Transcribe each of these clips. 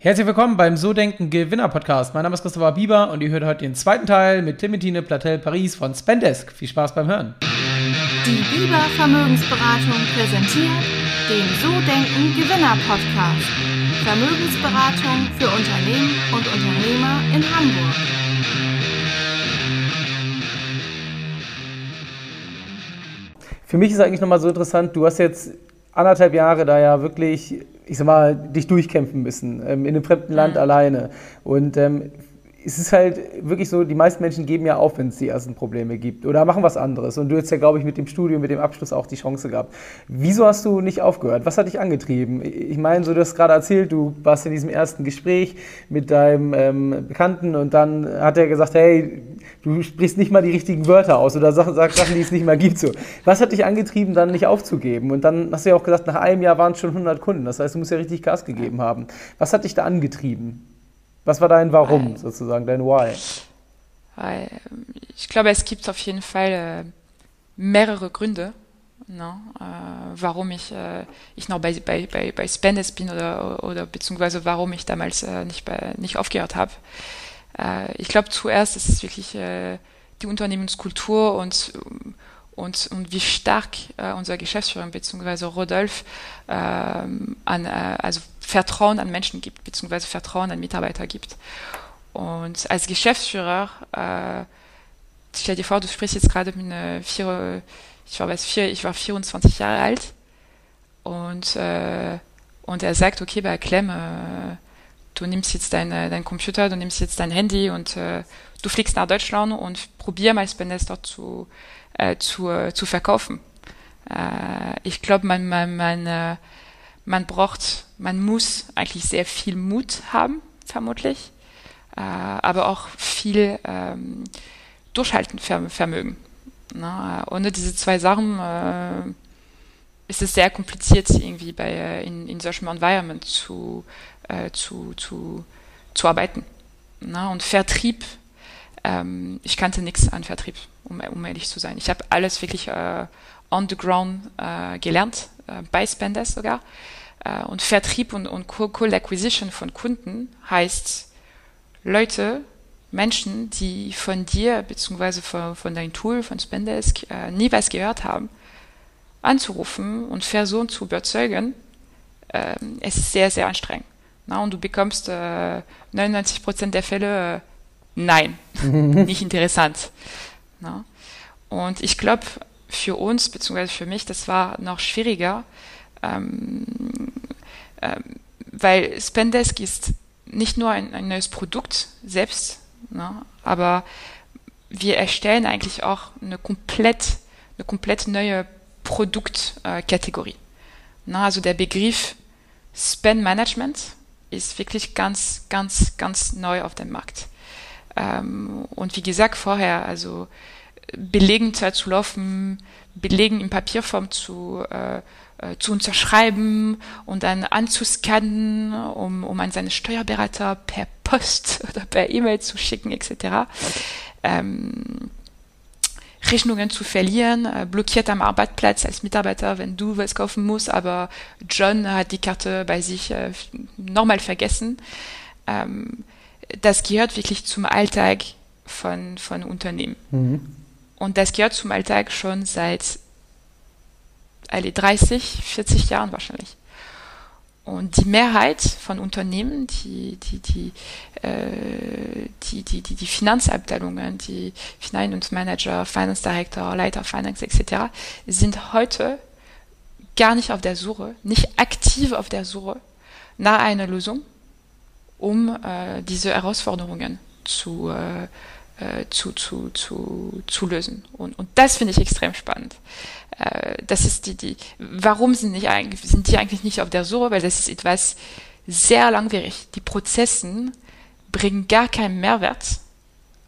Herzlich willkommen beim So Denken Gewinner Podcast. Mein Name ist Christopher Bieber und ihr hört heute den zweiten Teil mit Clementine Platel Paris von Spendesk. Viel Spaß beim Hören. Die Bieber Vermögensberatung präsentiert den So Denken Gewinner Podcast. Vermögensberatung für Unternehmen und Unternehmer in Hamburg. Für mich ist eigentlich nochmal so interessant, du hast jetzt anderthalb Jahre da ja wirklich ich sag mal, dich durchkämpfen müssen, ähm, in einem fremden Land mhm. alleine. Und ähm, es ist halt wirklich so, die meisten Menschen geben ja auf, wenn es die ersten Probleme gibt oder machen was anderes. Und du hast ja, glaube ich, mit dem Studium, mit dem Abschluss auch die Chance gehabt. Wieso hast du nicht aufgehört? Was hat dich angetrieben? Ich meine, so du hast gerade erzählt, du warst in diesem ersten Gespräch mit deinem ähm, Bekannten und dann hat er gesagt, hey, du sprichst nicht mal die richtigen Wörter aus oder sagst Sachen, die es nicht mehr gibt. So. Was hat dich angetrieben, dann nicht aufzugeben? Und dann hast du ja auch gesagt, nach einem Jahr waren es schon 100 Kunden. Das heißt, du musst ja richtig Gas gegeben haben. Was hat dich da angetrieben? Was war dein Warum weil, sozusagen, dein Why? Weil, ich glaube, es gibt auf jeden Fall äh, mehrere Gründe, ne, äh, warum ich, äh, ich noch bei, bei, bei, bei Spendes bin oder, oder beziehungsweise warum ich damals nicht, bei, nicht aufgehört habe. Ich glaube, zuerst ist es wirklich die Unternehmenskultur und und, und wie stark äh, unser Geschäftsführer bzw. Rodolf ähm, an, äh, also Vertrauen an Menschen gibt, beziehungsweise Vertrauen an Mitarbeiter gibt. Und als Geschäftsführer, äh, stell dir vor, du sprichst jetzt gerade mit einer vier, ich war, vier, ich war 24 Jahre alt und, äh, und er sagt, okay, bei Clem, äh, du nimmst jetzt dein, dein Computer, du nimmst jetzt dein Handy und äh, du fliegst nach Deutschland und probier mal Spenders dort zu, äh, zu, äh, zu verkaufen. Äh, ich glaube, man, man, man, äh, man braucht, man muss eigentlich sehr viel Mut haben, vermutlich, äh, aber auch viel ähm, Durchhaltenvermögen. Na, ohne diese zwei Sachen äh, ist es sehr kompliziert, irgendwie bei, äh, in, in solchem Environment zu, äh, zu, zu, zu arbeiten. Na, und Vertrieb ähm, ich kannte nichts an Vertrieb, um, um, ehrlich zu sein. Ich habe alles wirklich äh, on the ground äh, gelernt, bei Spendes sogar. Äh, und Vertrieb und, und Cold Acquisition von Kunden heißt Leute, Menschen, die von dir bzw. Von, von deinem Tool, von Spendesk, äh, nie was gehört haben, anzurufen und versuchen zu überzeugen, äh, es ist sehr, sehr anstrengend. Na, und du bekommst äh, 99 Prozent der Fälle äh, nein, nicht interessant. Na? Und ich glaube, für uns, beziehungsweise für mich, das war noch schwieriger, ähm, ähm, weil Spendesk ist nicht nur ein, ein neues Produkt selbst, ne, aber wir erstellen eigentlich auch eine komplett, eine komplett neue Produktkategorie. Äh, also der Begriff Spend Management ist wirklich ganz, ganz, ganz neu auf dem Markt. Ähm, und wie gesagt vorher, also Belegen zu laufen, Belegen in Papierform zu, äh, äh, zu unterschreiben und dann anzuscannen, um, um an seine Steuerberater per Post oder per E-Mail zu schicken, etc. Ähm, Rechnungen zu verlieren, äh, blockiert am Arbeitsplatz als Mitarbeiter, wenn du was kaufen musst, aber John hat die Karte bei sich äh, normal vergessen. Ähm, das gehört wirklich zum Alltag von, von Unternehmen. Mhm. Und das gehört zum Alltag schon seit alle 30, 40 Jahren wahrscheinlich. Und die Mehrheit von Unternehmen, die, die, die, äh, die, die, die, die Finanzabteilungen, die Finanzmanager, Finance Director, Leiter Finance etc., sind heute gar nicht auf der Suche, nicht aktiv auf der Suche nach einer Lösung, um äh, diese Herausforderungen zu, äh, äh, zu, zu, zu, zu lösen. Und, und das finde ich extrem spannend. Äh, das ist die, die, warum sind, nicht sind die eigentlich nicht auf der Suche? Weil das ist etwas sehr langwierig. Die Prozessen bringen gar keinen Mehrwert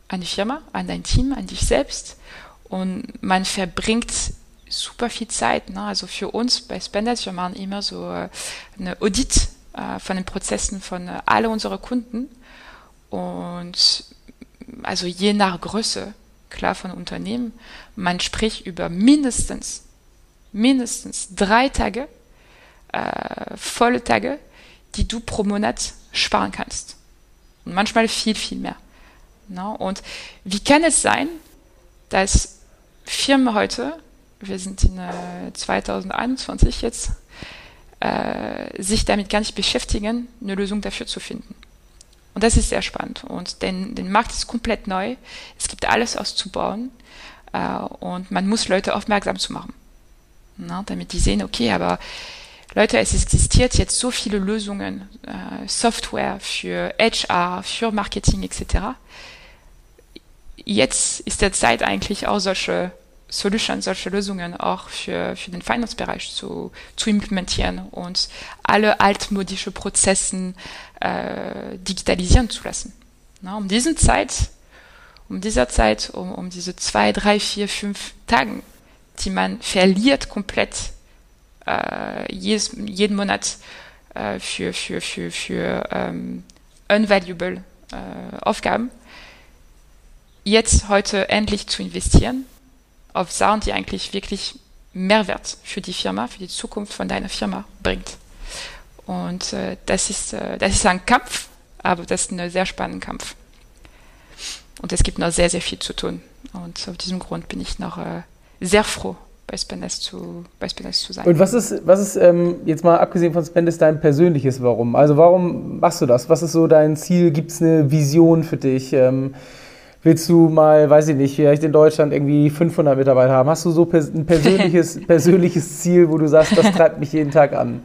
an die Firma, an dein Team, an dich selbst. Und man verbringt super viel Zeit. Ne? Also für uns bei Spenders, wir machen immer so äh, eine Audit äh, von den Prozessen von äh, alle unsere Kunden. Und also je nach Größe, klar von Unternehmen, man spricht über mindestens, mindestens drei Tage, äh, volle Tage, die du pro Monat sparen kannst. Und manchmal viel, viel mehr. No? Und wie kann es sein, dass Firmen heute, wir sind in äh, 2021 jetzt, äh, sich damit gar nicht beschäftigen, eine Lösung dafür zu finden. Und das ist sehr spannend. Und denn, der Markt ist komplett neu. Es gibt alles auszubauen. Äh, und man muss Leute aufmerksam zu machen. Na, damit die sehen, okay, aber Leute, es existiert jetzt so viele Lösungen, äh, Software für HR, für Marketing etc. Jetzt ist der Zeit eigentlich auch solche Solutions, solche Lösungen auch für, für den Finance-Bereich zu, zu implementieren und alle altmodische Prozessen äh, digitalisieren zu lassen. Na, um diesen Zeit, um dieser Zeit, um, um diese zwei, drei, vier, fünf Tagen, die man verliert komplett äh, jedes, jeden Monat äh, für, für, für, für ähm, unvaluable äh, Aufgaben, jetzt heute endlich zu investieren auf Sachen, die eigentlich wirklich Mehrwert für die Firma, für die Zukunft von deiner Firma bringt. Und äh, das, ist, äh, das ist ein Kampf, aber das ist ein sehr spannender Kampf. Und es gibt noch sehr, sehr viel zu tun. Und aus diesem Grund bin ich noch äh, sehr froh, bei Spendesk zu, bei Spendesk zu sein. Und was ist, was ist ähm, jetzt mal abgesehen von Spendesk dein persönliches Warum? Also warum machst du das? Was ist so dein Ziel? Gibt es eine Vision für dich? Ähm, willst du mal, weiß ich nicht, vielleicht in Deutschland irgendwie 500 Mitarbeiter haben? Hast du so ein persönliches, persönliches Ziel, wo du sagst, das treibt mich jeden Tag an?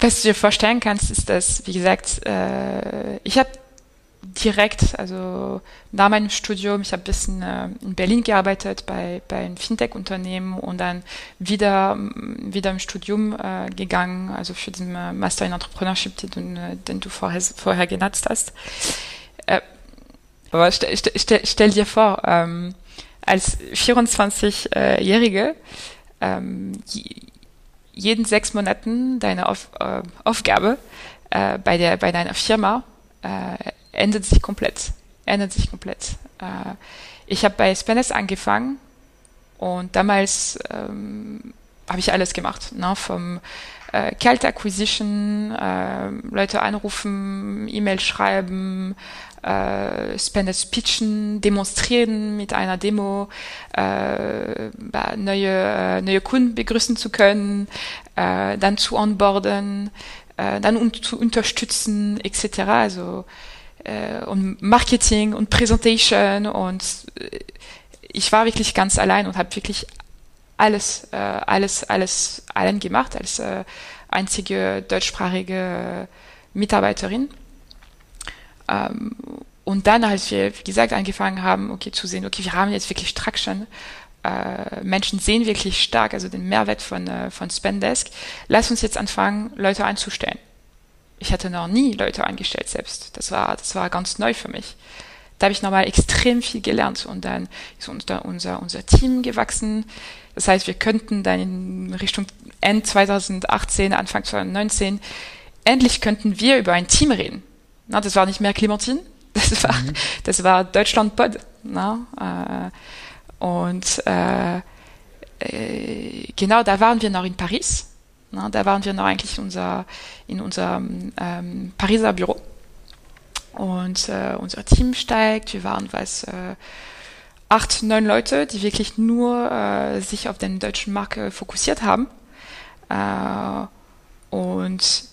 Was du dir vorstellen kannst, ist, dass, wie gesagt, äh, ich habe direkt, also nach meinem Studium, ich habe ein bisschen äh, in Berlin gearbeitet bei, bei einem Fintech-Unternehmen und dann wieder, wieder im Studium äh, gegangen, also für den äh, Master in Entrepreneurship, den, äh, den du vorher, vorher genutzt hast. Äh, aber stell, stell, stell dir vor, ähm, als 24-Jährige ähm, jeden sechs Monaten deine Auf, äh, Aufgabe äh, bei, der, bei deiner Firma äh, ändert sich komplett. Ändert sich komplett. Äh, ich habe bei Spaness angefangen und damals ähm, habe ich alles gemacht, ne? vom äh, Acquisition, äh, Leute anrufen, E-Mail schreiben, äh, Spaness pitchen, demonstrieren mit einer Demo, äh, neue, äh, neue Kunden begrüßen zu können, äh, dann zu onboarden, äh, dann un zu unterstützen, etc. Also äh, und Marketing und Präsentation und äh, ich war wirklich ganz allein und habe wirklich alles, äh, alles, alles allen gemacht als äh, einzige deutschsprachige Mitarbeiterin. Ähm, und dann, als wir, wie gesagt, angefangen haben, okay, zu sehen, okay, wir haben jetzt wirklich Traction, äh, Menschen sehen wirklich stark, also den Mehrwert von, äh, von Spendesk, lass uns jetzt anfangen, Leute einzustellen ich hatte noch nie Leute eingestellt selbst. Das war, das war ganz neu für mich. Da habe ich nochmal extrem viel gelernt und dann ist unser, unser, unser Team gewachsen. Das heißt, wir könnten dann in Richtung Ende 2018, Anfang 2019, endlich könnten wir über ein Team reden. Na, das war nicht mehr Clementine, das war, mhm. das war Deutschland Pod. Na, äh, und äh, äh, genau, da waren wir noch in Paris na, da waren wir noch eigentlich in, unser, in unserem ähm, Pariser Büro. Und äh, unser Team steigt. Wir waren was äh, acht, neun Leute, die wirklich nur sich auf den deutschen Markt fokussiert haben. Und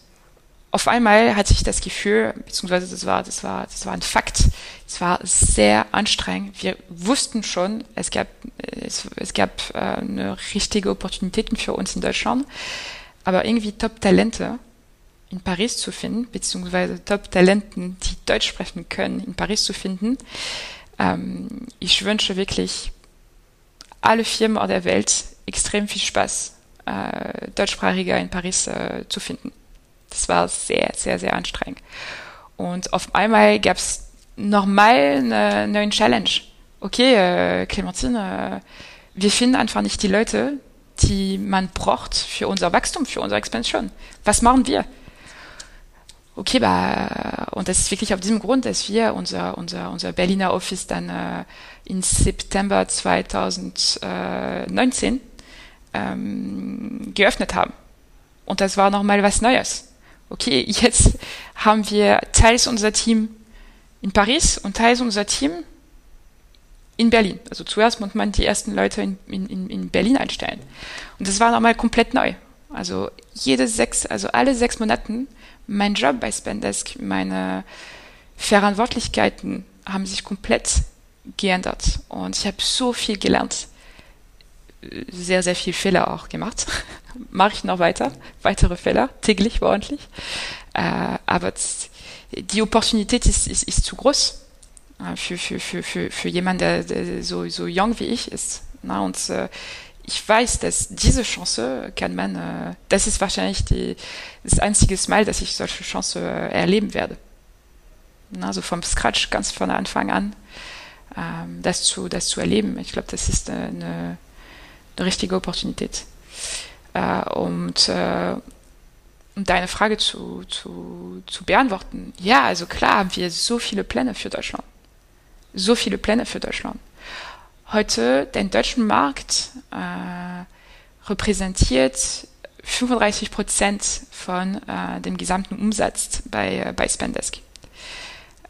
auf einmal hatte ich das Gefühl, beziehungsweise das war, das war, das war ein Fakt. Es war sehr anstrengend. Wir wussten schon, es gab, es, es gab äh, eine richtige Opportunitäten für uns in Deutschland aber irgendwie Top-Talente in Paris zu finden, beziehungsweise Top-Talenten, die Deutsch sprechen können, in Paris zu finden. Ähm, ich wünsche wirklich alle Firmen der Welt extrem viel Spaß, äh, Deutschsprachiger in Paris äh, zu finden. Das war sehr, sehr, sehr anstrengend. Und auf einmal gab es nochmal eine neue Challenge. Okay, äh, Clementine, äh, wir finden einfach nicht die Leute, die man braucht für unser Wachstum, für unsere Expansion. Was machen wir? Okay, bah, und das ist wirklich auf diesem Grund, dass wir unser, unser, unser Berliner Office dann äh, in September 2019 ähm, geöffnet haben. Und das war nochmal was Neues. Okay, jetzt haben wir teils unser Team in Paris und teils unser Team in Berlin. Also zuerst muss man die ersten Leute in, in, in Berlin einstellen. Und das war nochmal komplett neu. Also jede sechs, also alle sechs Monaten mein Job bei Spendesk, meine Verantwortlichkeiten haben sich komplett geändert. Und ich habe so viel gelernt. Sehr, sehr viel Fehler auch gemacht. Mache ich noch weiter. Weitere Fehler, täglich, ordentlich. Äh, aber die Opportunität ist, ist, ist zu groß äh, für, für, für, für, für jemanden, der, der so, so jung wie ich ist. Na, und äh, ich weiß, dass diese Chance kann man, äh, das ist wahrscheinlich die, das einzige Mal, dass ich solche Chance äh, erleben werde. Also vom Scratch ganz von Anfang an ähm, das, zu, das zu erleben. Ich glaube, das ist eine, richtige Opportunität. Äh, und äh, um deine Frage zu, zu, zu beantworten, ja, also klar haben wir so viele Pläne für Deutschland. So viele Pläne für Deutschland. Heute, den deutschen Markt äh, repräsentiert 35 Prozent von äh, dem gesamten Umsatz bei, äh, bei Spendesk.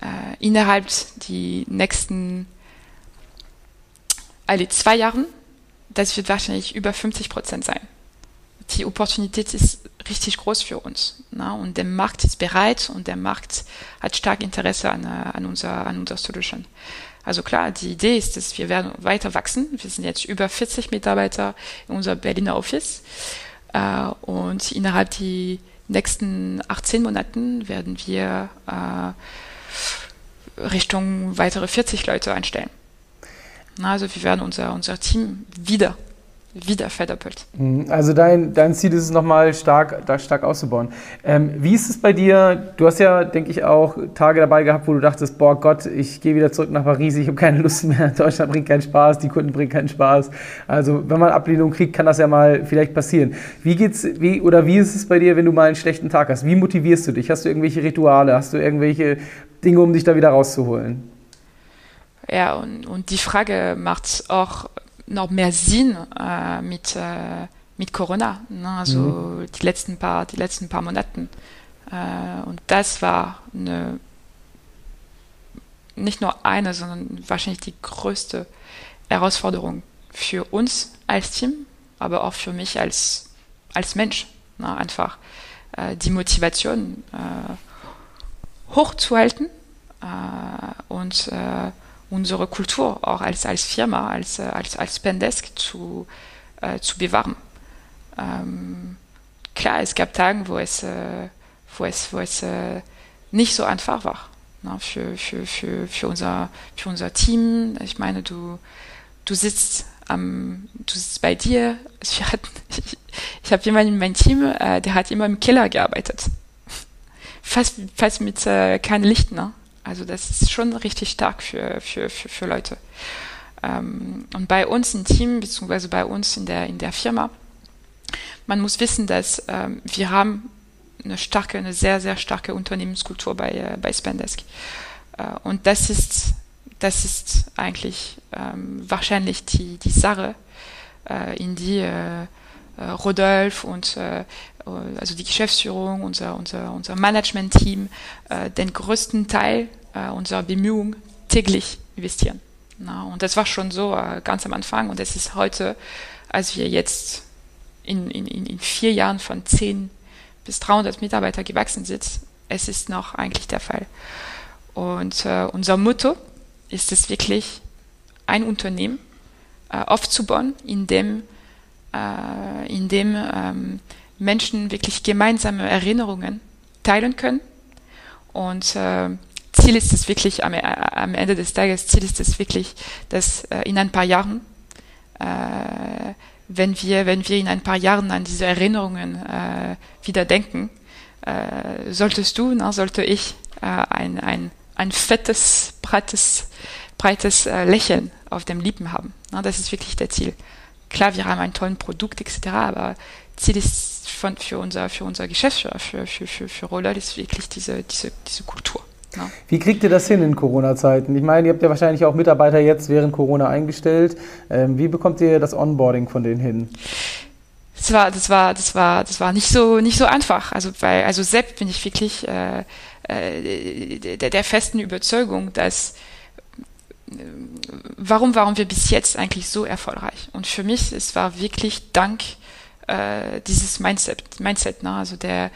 Äh, innerhalb die nächsten alle zwei Jahren, das wird wahrscheinlich über 50 Prozent sein. Die Opportunität ist richtig groß für uns. Na? Und der Markt ist bereit und der Markt hat stark Interesse an, äh, an, unserer, an unserer Solution. Also klar, die Idee ist, dass wir werden weiter wachsen. Wir sind jetzt über 40 Mitarbeiter in unserem Berliner Office. Äh, und innerhalb die nächsten 18 Monaten werden wir äh, Richtung weitere 40 Leute einstellen. Also wir werden unser, unser Team wieder wieder verdoppelt. Mhm. Also dein, dein Ziel ist es nochmal stark, stark auszubauen. Ähm, wie ist es bei dir? Du hast ja, denke ich, auch Tage dabei gehabt, wo du dachtest, boah Gott, ich gehe wieder zurück nach Paris, ich habe keine Lust mehr, Deutschland bringt keinen Spaß, die Kunden bringen keinen Spaß. Also wenn man Ablehnung kriegt, kann das ja mal vielleicht passieren. Wie geht's, wie, oder wie ist es bei dir, wenn du mal einen schlechten Tag hast? Wie motivierst du dich? Hast du irgendwelche Rituale? Hast du irgendwelche Dinge, um dich da wieder rauszuholen? Ja, und, und die Frage macht auch noch mehr Sinn äh, mit, äh, mit Corona, ne? also mhm. die, letzten paar, die letzten paar Monaten. Äh, und das war eine, nicht nur eine, sondern wahrscheinlich die größte Herausforderung für uns als Team, aber auch für mich als, als Mensch. Ne? Einfach äh, die Motivation äh, hochzuhalten äh, und unsere Kultur auch als, als Firma, als, äh, als, als Spendesk zu, äh, zu bewahren. Ähm, klar, es gab Tage, wo es, äh, wo es, wo es äh, nicht so einfach war ne, für, für, für, für, unser, für unser Team. Ich meine, du, du sitzt am, du sitzt bei dir. Ich, ich, ich habe jemanden in meinem Team, äh, der hat immer im Keller gearbeitet. Fast, fast mit äh, keinem Licht, ne? Also das ist schon richtig stark für, für, für, für Leute. Ähm, und bei uns im Team, beziehungsweise bei uns in der, in der Firma, man muss wissen, dass ähm, wir haben eine starke, eine sehr, sehr starke Unternehmenskultur bei, äh, bei Spendesk. Äh, und das ist, das ist eigentlich ähm, wahrscheinlich die, die Sache, äh, in die äh, äh, Rodolph und äh, also die Geschäftsführung, unser, unser, unser Management-Team, den größten Teil unserer Bemühungen täglich investieren. Na, und das war schon so ganz am Anfang und es ist heute, als wir jetzt in, in, in vier Jahren von 10 bis 300 Mitarbeiter gewachsen sind, es ist noch eigentlich der Fall. Und äh, unser Motto ist es wirklich, ein Unternehmen äh, aufzubauen, in dem äh, in dem ähm, Menschen wirklich gemeinsame Erinnerungen teilen können. Und äh, Ziel ist es wirklich, am, äh, am, Ende des Tages, Ziel ist es wirklich, dass äh, in ein paar Jahren, äh, wenn, wir, wenn wir in ein paar Jahren an diese Erinnerungen äh, wieder denken, äh, solltest du, na, sollte ich äh, ein, ein, ein fettes, breites, breites Lächeln auf dem Lippen haben. Na, das ist wirklich der Ziel klar, wir haben ein tolles Produkt etc., aber Ziel ist von, für, unser, für unser Geschäftsführer, für, für, für, für Roller, ist wirklich diese, diese, diese Kultur. Ja. Wie kriegt ihr das hin in Corona-Zeiten? Ich meine, ihr habt ja wahrscheinlich auch Mitarbeiter jetzt während Corona eingestellt. Ähm, wie bekommt ihr das Onboarding von denen hin? das war, das war, das war, das war nicht so, nicht so einfach. Also, weil, also selbst bin ich wirklich äh, äh, der, der festen Überzeugung, dass äh, warum waren wir bis jetzt eigentlich so erfolgreich? Und für mich, es war wirklich dank äh, dieses Mindset, Mindset, ne? also der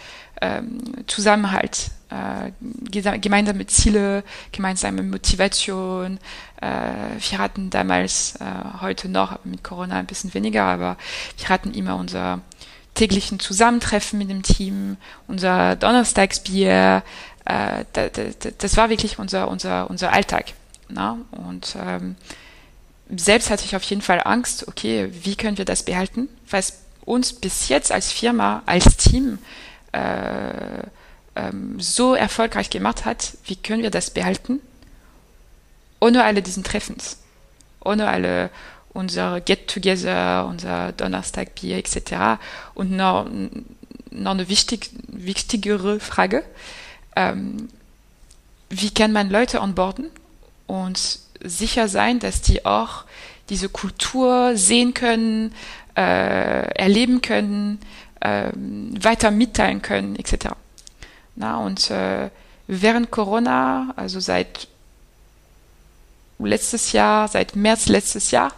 Zusammenhalt, äh, gemeinsame Ziele, gemeinsame Motivation. Äh, wir hatten damals, äh, heute noch mit Corona ein bisschen weniger, aber wir hatten immer unser täglichen Zusammentreffen mit dem Team, unser Donnerstagsbier. Das, war wirklich unser, unser, unser Alltag. Ne? Und ähm, selbst hatte ich auf jeden Fall Angst, okay, wie können wir das behalten? Weil uns bis jetzt als Firma, als Team äh, ähm, so erfolgreich gemacht hat, wie können wir das behalten? Ohne alle diesen Treffens, ohne alle unsere Get-Together, unser Donnerstagbier etc. Und noch, noch eine wichtig, wichtigere Frage, ähm, wie kann man Leute onboarden und sicher sein, dass die auch diese Kultur sehen können, äh, erleben können, weiter mitteilen können, etc. Na, und äh, während Corona, also seit letztes Jahr, seit März letztes Jahr,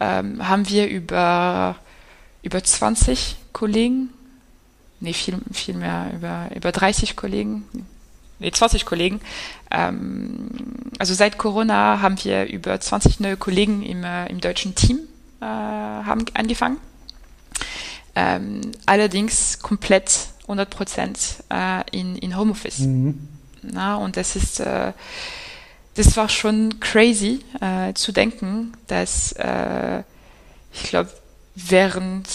ähm, haben wir über, über 20 Kollegen, nee, viel, viel mehr, über, über 30 Kollegen, nee, 20 Kollegen. Ähm, also seit Corona haben wir über 20 neue Kollegen im, äh, im deutschen Team äh, haben angefangen. Ähm, allerdings komplett 100 Prozent äh, in, in Homeoffice. Mhm. Na, und das ist, äh, das war schon crazy äh, zu denken, dass äh, ich glaube, während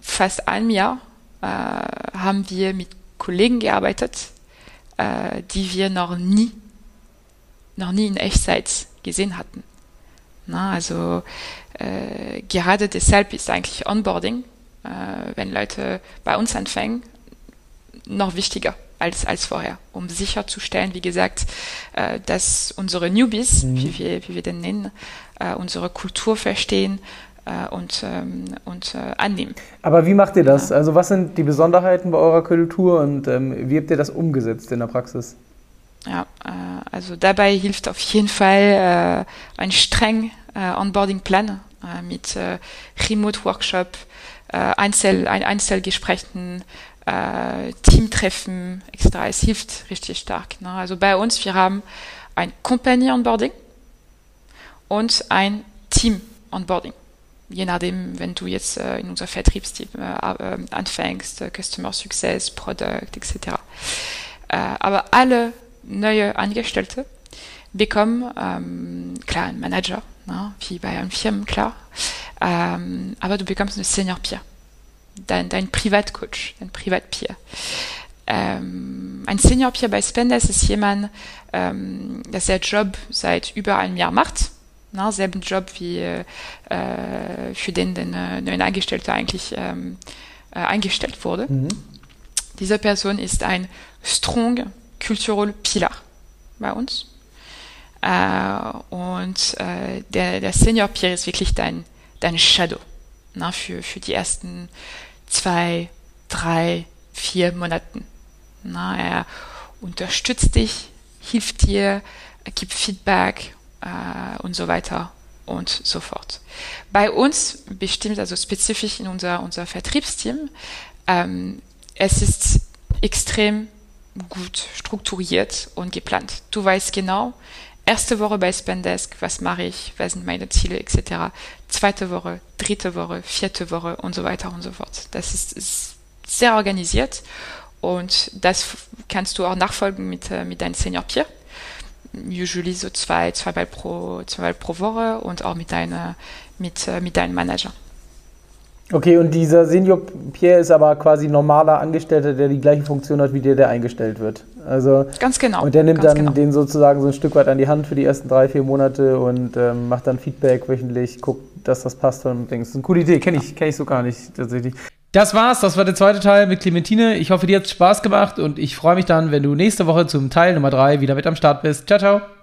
fast einem Jahr äh, haben wir mit Kollegen gearbeitet, äh, die wir noch nie, noch nie in Echtzeit gesehen hatten. Na, also gerade deshalb ist eigentlich Onboarding, äh, wenn Leute bei uns anfangen, noch wichtiger als, als vorher, um sicherzustellen, wie gesagt, äh, dass unsere Newbies, mhm. wie, wir, wie wir den nennen, äh, unsere Kultur verstehen äh, und, ähm, und äh, annehmen. Aber wie macht ihr das? Ja. Also was sind die Besonderheiten bei eurer Kultur und ähm, wie habt ihr das umgesetzt in der Praxis? Ja, äh, also dabei hilft auf jeden Fall äh, ein streng Onboarding-Plan mit Remote-Workshop, Einzel, ein Einzelgesprächen, äh, Teamtreffen etc. Es hilft richtig stark. Ne? Also bei uns, wir haben ein Company Onboarding und ein Team Onboarding. Je nachdem, wenn du jetzt äh, in unser Vertriebsteam äh, äh anfängst, äh, Customer Success, Product etc. Äh, aber alle neue Angestellte bekommen ähm, klar einen Manager, ne? wie bei einem Firmen, klar. Ähm, aber du bekommst eine Senior Peer dein, dein Privatcoach, dein Privatpeer. Ähm, ein Senior Peer bei Spendes ist jemand, ähm, der der Job seit über einem Jahr macht. Na, selben Job wie äh, für den der äh, neuen Angestellte eigentlich ähm, äh, eingestellt wurde. Mhm. Diese Person ist ein strong cultural Pillar bei uns. Äh, und äh, der, der Senior Peer ist wirklich dein, dein Shadow na, für, für die ersten zwei, drei, vier Monaten. Na, er unterstützt dich, hilft dir, gibt Feedback äh, und so weiter und so fort. Bei uns bestimmt, also spezifisch in unser, unser Vertriebsteam, ähm, es ist extrem gut strukturiert und geplant. Du weißt genau, erste Woche bei Spendesk, was mache ich, was sind meine Ziele etc. Zweite Woche, dritte Woche, vierte Woche und so weiter und so fort. Das ist, ist sehr organisiert und das kannst du auch nachfolgen mit, äh, mit deinem Senior Peer. Usually so zwei, zweimal pro, zweimal pro Woche und auch mit deiner, mit, äh, mit deinem Manager. Okay, und dieser Senior Pierre ist aber quasi normaler Angestellter, der die gleiche Funktion hat wie der, der eingestellt wird. Also, ganz genau. Und der nimmt dann genau. den sozusagen so ein Stück weit an die Hand für die ersten drei, vier Monate und ähm, macht dann Feedback wöchentlich, guckt, dass das passt und denkst, das ist eine coole Idee, kenne ich, kenn ich so gar nicht tatsächlich. Das war's, das war der zweite Teil mit Clementine. Ich hoffe, dir hat's Spaß gemacht und ich freue mich dann, wenn du nächste Woche zum Teil Nummer drei wieder mit am Start bist. Ciao, ciao.